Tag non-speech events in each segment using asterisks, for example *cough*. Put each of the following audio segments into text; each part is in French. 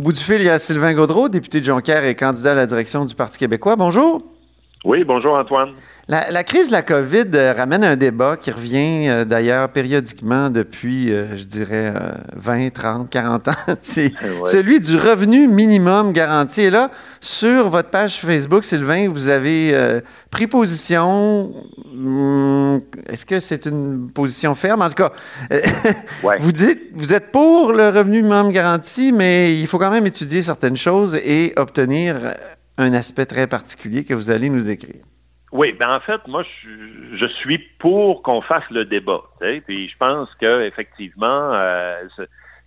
Au bout du fil, il y a Sylvain Gaudreau, député de Jonquière et candidat à la direction du Parti québécois. Bonjour. Oui, bonjour Antoine. La, crise de la COVID euh, ramène un débat qui revient euh, d'ailleurs périodiquement depuis, euh, je dirais, 20, 30, 40 ans. *laughs* C'est celui du revenu minimum garanti. Et là, sur votre page Facebook, Sylvain, vous avez pris position. Hmm, est-ce que c'est une position ferme? En tout cas, *laughs* vous dites, vous êtes pour le revenu minimum garanti, mais il faut quand même étudier certaines choses et obtenir un aspect très particulier que vous allez nous décrire. Oui, ben en fait, moi, je, suis pour qu'on fasse le débat. Puis je pense qu'effectivement, euh,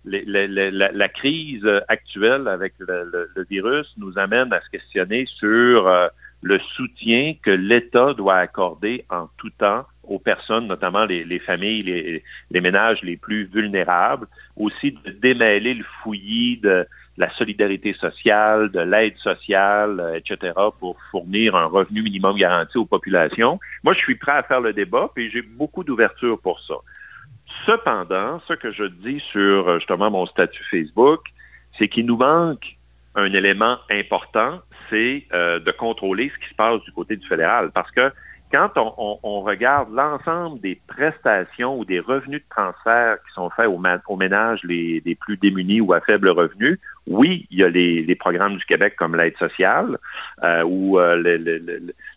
la, crise actuelle avec le, virus nous amène à se questionner sur euh, le soutien que l'État doit accorder en tout temps aux personnes, notamment les, familles, les, ménages les plus vulnérables, aussi de démêler le fouillis de, la solidarité sociale, de l'aide sociale, euh, etc., pour fournir un revenu minimum garanti aux populations. Moi, je suis prêt à faire le débat, puis j'ai beaucoup d'ouverture pour ça. Cependant, ce que je dis sur euh, justement mon statut Facebook, c'est qu'il nous manque un élément important, c'est euh, de contrôler ce qui se passe du côté du fédéral. Parce que quand on, regarde l'ensemble des prestations ou des revenus de transfert qui sont faits aux, ménages les, plus démunis ou à faible revenu, oui, il y a les, programmes du Québec comme l'aide sociale euh, ou euh,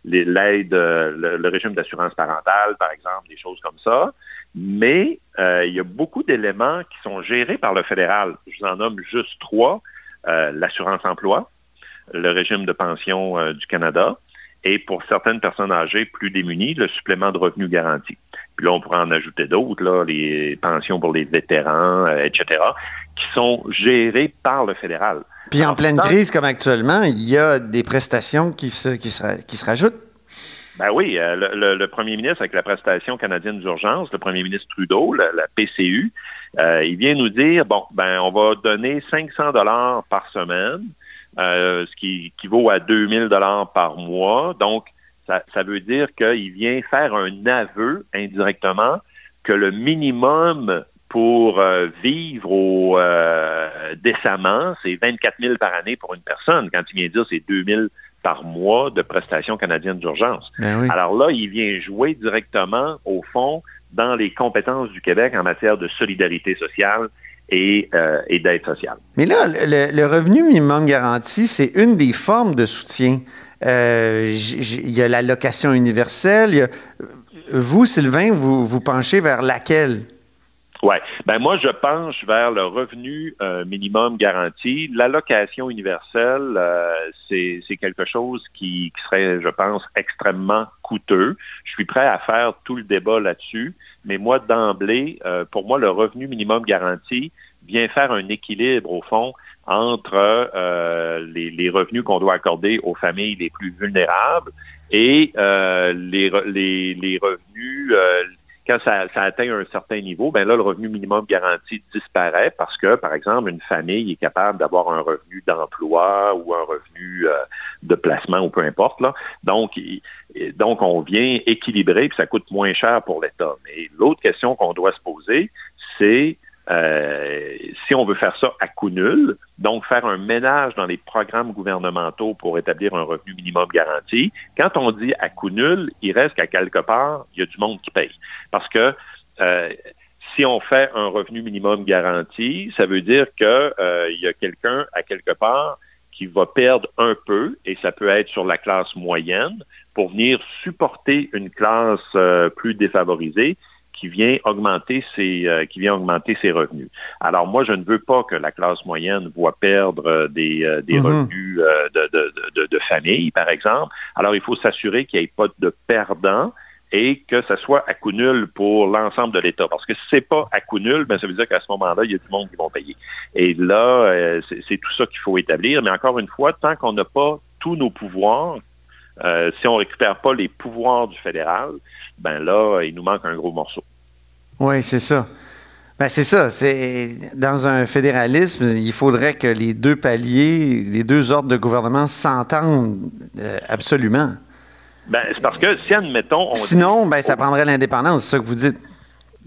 l'aide, euh, le, régime d'assurance parentale, par exemple, des choses comme ça. Mais il y a beaucoup d'éléments qui sont gérés par le fédéral. Je vous en nomme juste trois. l'assurance emploi, le régime de pension du Canada, et pour certaines personnes âgées plus démunies, le supplément de revenu garanti. Puis là, on pourrait en ajouter d'autres, les pensions pour les vétérans, euh, etc., qui sont gérées par le fédéral. Puis en pleine crise comme actuellement, il y a des prestations qui se, qui qui se rajoutent. Ben oui, euh, le, premier ministre avec la prestation canadienne d'urgence, le premier ministre Trudeau, la, PCU, euh, il vient nous dire, bon, ben on va donner 500 dollars par semaine euh, ce qui équivaut à 2000 dollars par mois. Donc, ça, veut dire qu'il vient faire un aveu indirectement que le minimum pour euh, vivre au, euh, décemment, c'est 24 000 par année pour une personne. Quand il vient dire c'est 2 000 par mois de prestations canadiennes d'urgence. Ben Alors là, il vient jouer directement, au fond, dans les compétences du Québec en matière de solidarité sociale euh, et, d'aide sociale. Mais là, le, revenu minimum garanti, c'est une des formes de soutien. Euh, il y a l'allocation universelle. vous, Sylvain, vous vous penchez vers laquelle? Oui. Ben moi, je penche vers le revenu euh, minimum garanti. L'allocation universelle, c'est quelque chose qui, serait, je pense, extrêmement coûteux. Je suis prêt à faire tout le débat là-dessus. Mais moi, d'emblée, euh, pour moi, le revenu minimum garanti vient faire un équilibre, au fond, entre euh, les, revenus qu'on doit accorder aux familles les plus vulnérables et euh, les, revenus, quand ça, atteint un certain niveau, ben là, le revenu minimum garanti disparaît parce que, par exemple, une famille est capable d'avoir un revenu d'emploi ou un revenu de placement ou peu importe. Là. Donc, donc, on vient équilibrer, puis ça coûte moins cher pour l'État. Mais l'autre question qu'on doit se poser, c'est euh, si on veut faire ça à coût nul, donc faire un ménage dans les programmes gouvernementaux pour établir un revenu minimum garanti, quand on dit à coût nul, il reste qu'à quelque part, il y a du monde qui paye. Parce que euh, si on fait un revenu minimum garanti, ça veut dire qu'il euh, y a quelqu'un à quelque part qui va perdre un peu, et ça peut être sur la classe moyenne, pour venir supporter une classe plus défavorisée qui vient augmenter ses euh, qui vient augmenter ses revenus. Alors moi, je ne veux pas que la classe moyenne voit perdre euh, des, des mm-hmm. revenus de, de, famille, par exemple. Alors il faut s'assurer qu'il n'y ait pas de perdants et que ce soit à coût nul pour l'ensemble de l'État. Parce que si ce n'est pas à coût nul, ben, ça veut dire qu'à ce moment-là, il y a du monde qui vont payer. Et là, c'est tout ça qu'il faut établir. Mais encore une fois, tant qu'on n'a pas tous nos pouvoirs, euh, si on ne récupère pas les pouvoirs du fédéral, ben là, il nous manque un gros morceau. Oui, c'est ça. Ben c'est ça. C'est dans un fédéralisme, il faudrait que les deux paliers, les deux ordres de gouvernement s'entendent euh, absolument. Ben, c'est parce que si admettons, sinon, ben ça prendrait l'indépendance, c'est ça que vous dites.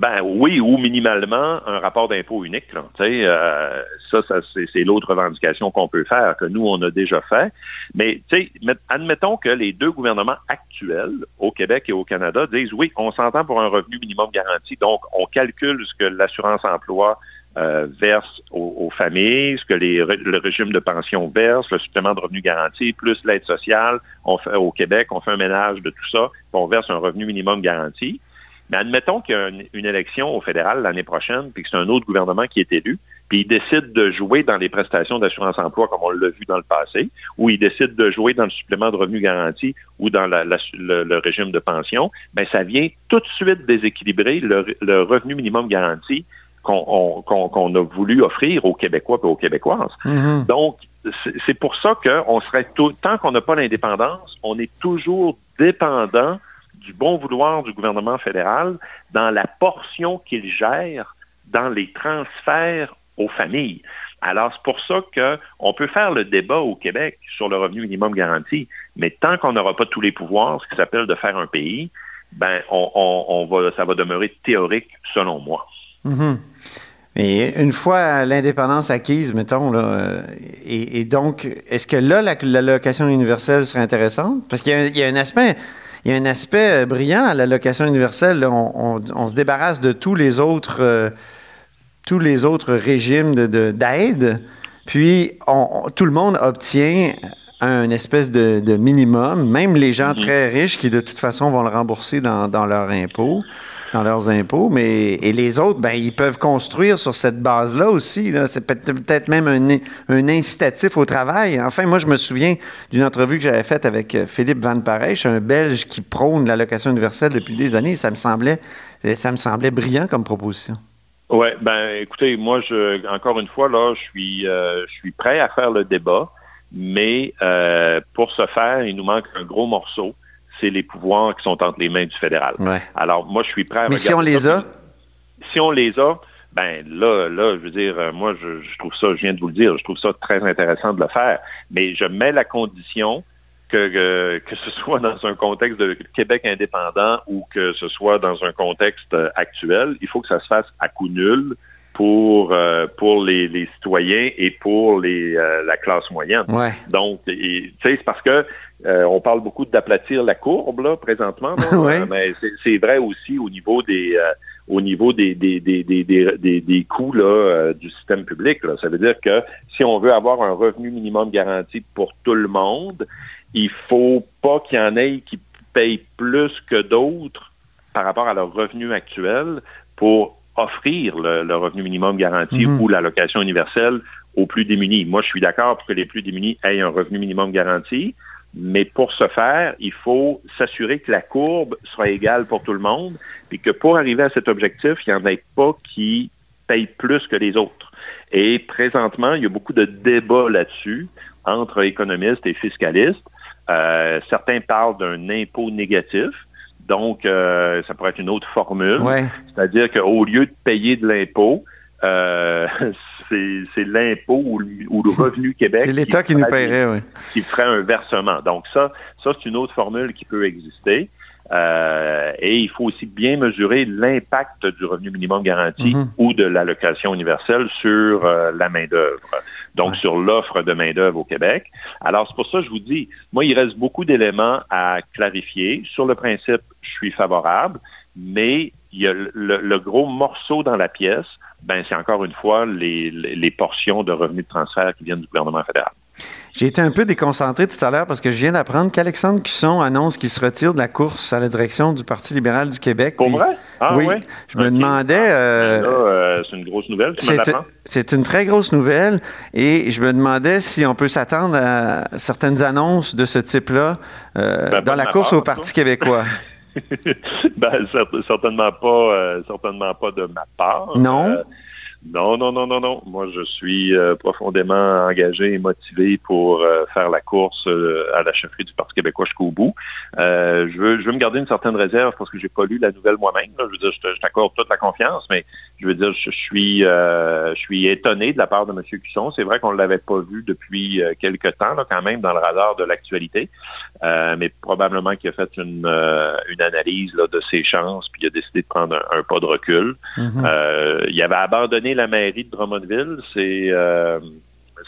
Ben oui, ou minimalement un rapport d'impôt unique. Euh, ça, c'est l'autre revendication qu'on peut faire, que nous, on a déjà fait. Mais admettons que les deux gouvernements actuels, au Québec et au Canada, disent oui, on s'entend pour un revenu minimum garanti, donc on calcule ce que l'assurance emploi euh, verse aux, familles, ce que le régime de pension verse, le supplément de revenu garanti, plus l'aide sociale. Au Québec, on fait un ménage de tout ça, puis on verse un revenu minimum garanti. Mais admettons qu'il y a une, élection au fédéral l'année prochaine, puis que c'est un autre gouvernement qui est élu, puis il décide de jouer dans les prestations d'assurance-emploi comme on l'a vu dans le passé, ou il décide de jouer dans le supplément de revenu garanti ou dans le, régime de pension, bien, ça vient tout de suite déséquilibrer le revenu minimum garanti qu'on a voulu offrir aux Québécois et aux Québécoises. Mm-hmm. Donc, c'est pour ça qu'on serait tout, tant qu'on n'a pas l'indépendance, on est toujours dépendant du bon vouloir du gouvernement fédéral dans la portion qu'il gère dans les transferts aux familles. Alors, c'est pour ça qu'on peut faire le débat au Québec sur le revenu minimum garanti, mais tant qu'on n'aura pas tous les pouvoirs, ce qui s'appelle de faire un pays, ben, on, va, ça va demeurer théorique selon moi. Mm-hmm. Une fois l'indépendance acquise, mettons, là, euh, et, donc, est-ce que là, l'allocation universelle serait intéressante? Parce qu'il y, a un aspect. Il y a un aspect euh, brillant à l'allocation universelle. On, se débarrasse de tous les autres, euh, tous les autres régimes d'aide, de, puis tout le monde obtient un espèce de, minimum, même les gens mm-hmm. très riches qui de toute façon vont le rembourser dans, dans leur impôt dans leurs impôts, mais et les autres, ben, ils peuvent construire sur cette base-là aussi. C'est peut-être même un, incitatif au travail. Enfin, moi, je me souviens d'une entrevue que j'avais faite avec euh, Philippe Van Parijs, un Belge qui prône l'allocation universelle depuis des années. Ça me semblait, ça me semblait brillant comme proposition. Oui, ben écoutez, moi, je, encore une fois, là, je suis, euh, je suis prêt à faire le débat, mais euh, pour ce faire, il nous manque un gros morceau c'est les pouvoirs qui sont entre les mains du fédéral. Alors, moi, je suis prêt à Mais si on les a? Si on les a, ben là, là, je veux dire, euh, moi, je, trouve ça, je viens de vous le dire, je trouve ça très intéressant de le faire. Mais je mets la condition que, que, ce *laughs* soit dans un contexte de Québec indépendant ou que ce soit dans un contexte euh, actuel, il faut que ça se fasse à coup nul pour, euh, pour les, citoyens et pour les, la classe moyenne. Donc, c'est parce que euh, on parle beaucoup d'aplatir la courbe là, présentement, *laughs* euh, mais c'est vrai aussi au niveau des euh, au niveau des, des, des, des coûts là, du système public. Ça veut dire que si on veut avoir un revenu minimum garanti pour tout le monde, il faut pas qu'il y en ait qui payent plus que d'autres par rapport à leur revenu actuel pour offrir le, revenu minimum garanti mm-hmm. ou l'allocation universelle aux plus démunis. Moi, je suis d'accord pour que les plus démunis aient un revenu minimum garanti, mais pour ce faire, il faut s'assurer que la courbe soit égale pour tout le monde, et que pour arriver à cet objectif, il n'y en ait pas qui payent plus que les autres. Et présentement, il y a beaucoup de débats là-dessus entre économistes et fiscalistes. Euh, certains parlent d'un impôt négatif. Donc, euh, ça pourrait être une autre formule. C'est-à-dire qu'au lieu de payer de l'impôt, euh, *laughs* c'est l'impôt ou, le revenu Québec. c'est l'État qui, nous paierait, oui. Qui ferait un versement. Donc ça, ça c'est une autre formule qui peut exister. Euh, et il faut aussi bien mesurer l'impact du revenu minimum garanti mm-hmm. ou de l'allocation universelle sur euh, la main-d'œuvre, donc sur l'offre de main-d'œuvre au Québec. Alors, c'est pour ça que je vous dis, moi, il reste beaucoup d'éléments à clarifier. Sur le principe, je suis favorable, mais il y a le gros morceau dans la pièce, ben, c'est encore une fois les, portions de revenus de transfert qui viennent du gouvernement fédéral. J'ai été un peu déconcentré tout à l'heure parce que je viens d'apprendre qu'Alexandre Cusson annonce qu'il se retire de la course à la direction du Parti libéral du Québec. Pour vrai? Ah, oui. Je me demandais. Euh, ben euh, c'est une grosse nouvelle. C'est une très grosse nouvelle. Et je me demandais si on peut s'attendre à certaines annonces de ce type-là euh, ben, dans la course au Parti québécois. *laughs* ben, certainement pas, certainement pas de ma part. Non. Euh, non, non, non, non, non. Moi, je suis euh, profondément engagé et motivé pour faire la course à la chefferie du Parti québécois jusqu'au bout. je, veux, je veux me garder une certaine réserve parce que j'ai pas lu la nouvelle moi-même. Je veux dire, je, t'accorde toute la confiance, mais je veux dire, je, suis, je suis étonné de la part de M. Cusson. C'est vrai qu'on ne l'avait pas vu depuis quelques temps, là, quand même, dans le radar de l'actualité. mais probablement qu'il a fait une, une analyse là, de ses chances, puis il a décidé de prendre un, pas de recul. Mm-hmm. il avait abandonné la mairie de Drummondville. C'est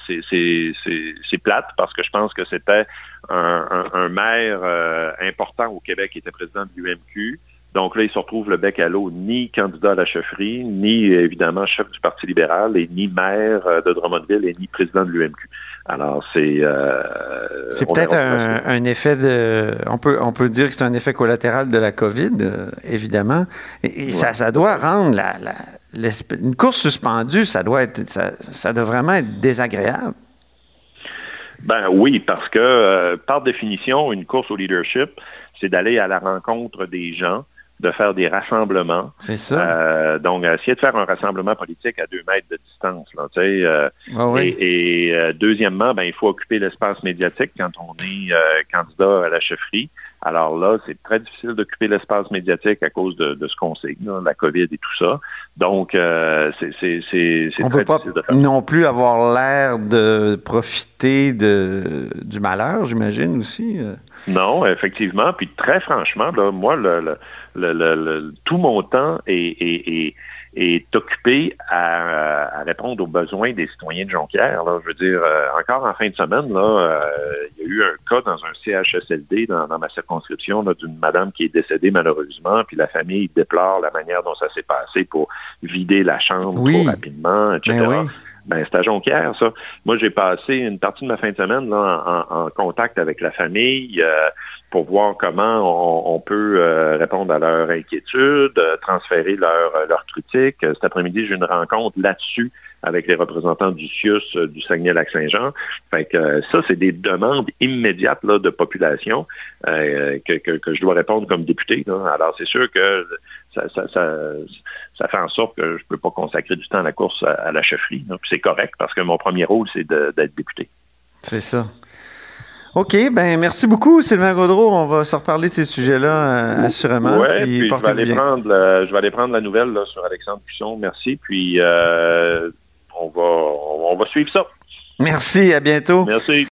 c'est plate parce que je pense que c'était un, maire euh, important au Québec qui était président de l'UMQ. Donc là, il se retrouve le bec à l'eau, ni candidat à la chefferie, ni évidemment chef du Parti libéral, et ni maire euh, de Drummondville, et ni président de l'UMQ. Alors, c'est... Euh, c'est peut-être un, effet de... On peut, on peut dire que c'est un effet collatéral de la COVID, évidemment. Et, ça, ça doit rendre la, une course suspendue, ça doit être, ça, doit vraiment être désagréable. Ben oui, parce que euh, par définition, une course au leadership, c'est d'aller à la rencontre des gens, de faire des rassemblements. C'est ça. Euh, donc, essayer de faire un rassemblement politique à deux mètres de distance. Là, euh, ah Et, deuxièmement, ben, il faut occuper l'espace médiatique quand on est candidat à la chefferie. Alors là, c'est très difficile d'occuper l'espace médiatique à cause de, ce qu'on sait, la COVID et tout ça. Donc, euh, c'est On ne veut pas non plus avoir l'air de profiter de, du malheur, j'imagine aussi. Euh. Non, effectivement. Puis très franchement, là, moi, le, le, tout mon temps est est occupé à, répondre aux besoins des citoyens de Jonquière. Là. Je veux dire, euh, encore en fin de semaine, là, euh, il y a eu un cas dans un CHSLD dans, ma circonscription d'une madame qui est décédée malheureusement, puis la famille déplore la manière dont ça s'est passé pour vider la chambre trop rapidement, etc. Ben c'est à Jonquière, ça. Moi, j'ai passé une partie de ma fin de semaine là, en, contact avec la famille euh, pour voir comment on, peut euh, répondre à leurs inquiétudes, euh, transférer leurs leur critiques. Cet après-midi, j'ai une rencontre là-dessus avec les représentants du CIUS du Saguenay-Lac-Saint-Jean. Ça, c'est des demandes immédiates là, de population que, que, je dois répondre comme député. Alors, c'est sûr que ça, ça, fait en sorte que je ne peux pas consacrer du temps à la course à, la chefferie. C'est correct parce que mon premier rôle, c'est d'être député. C'est ça. OK, ben merci beaucoup, Sylvain Gaudreau. On va se reparler de ces sujets-là, euh, assurément. Oui, puis, je, vais aller prendre, je vais aller prendre la nouvelle sur Alexandre Cusson. Merci. Puis euh, on, va, on va suivre ça. Merci, à bientôt. Merci.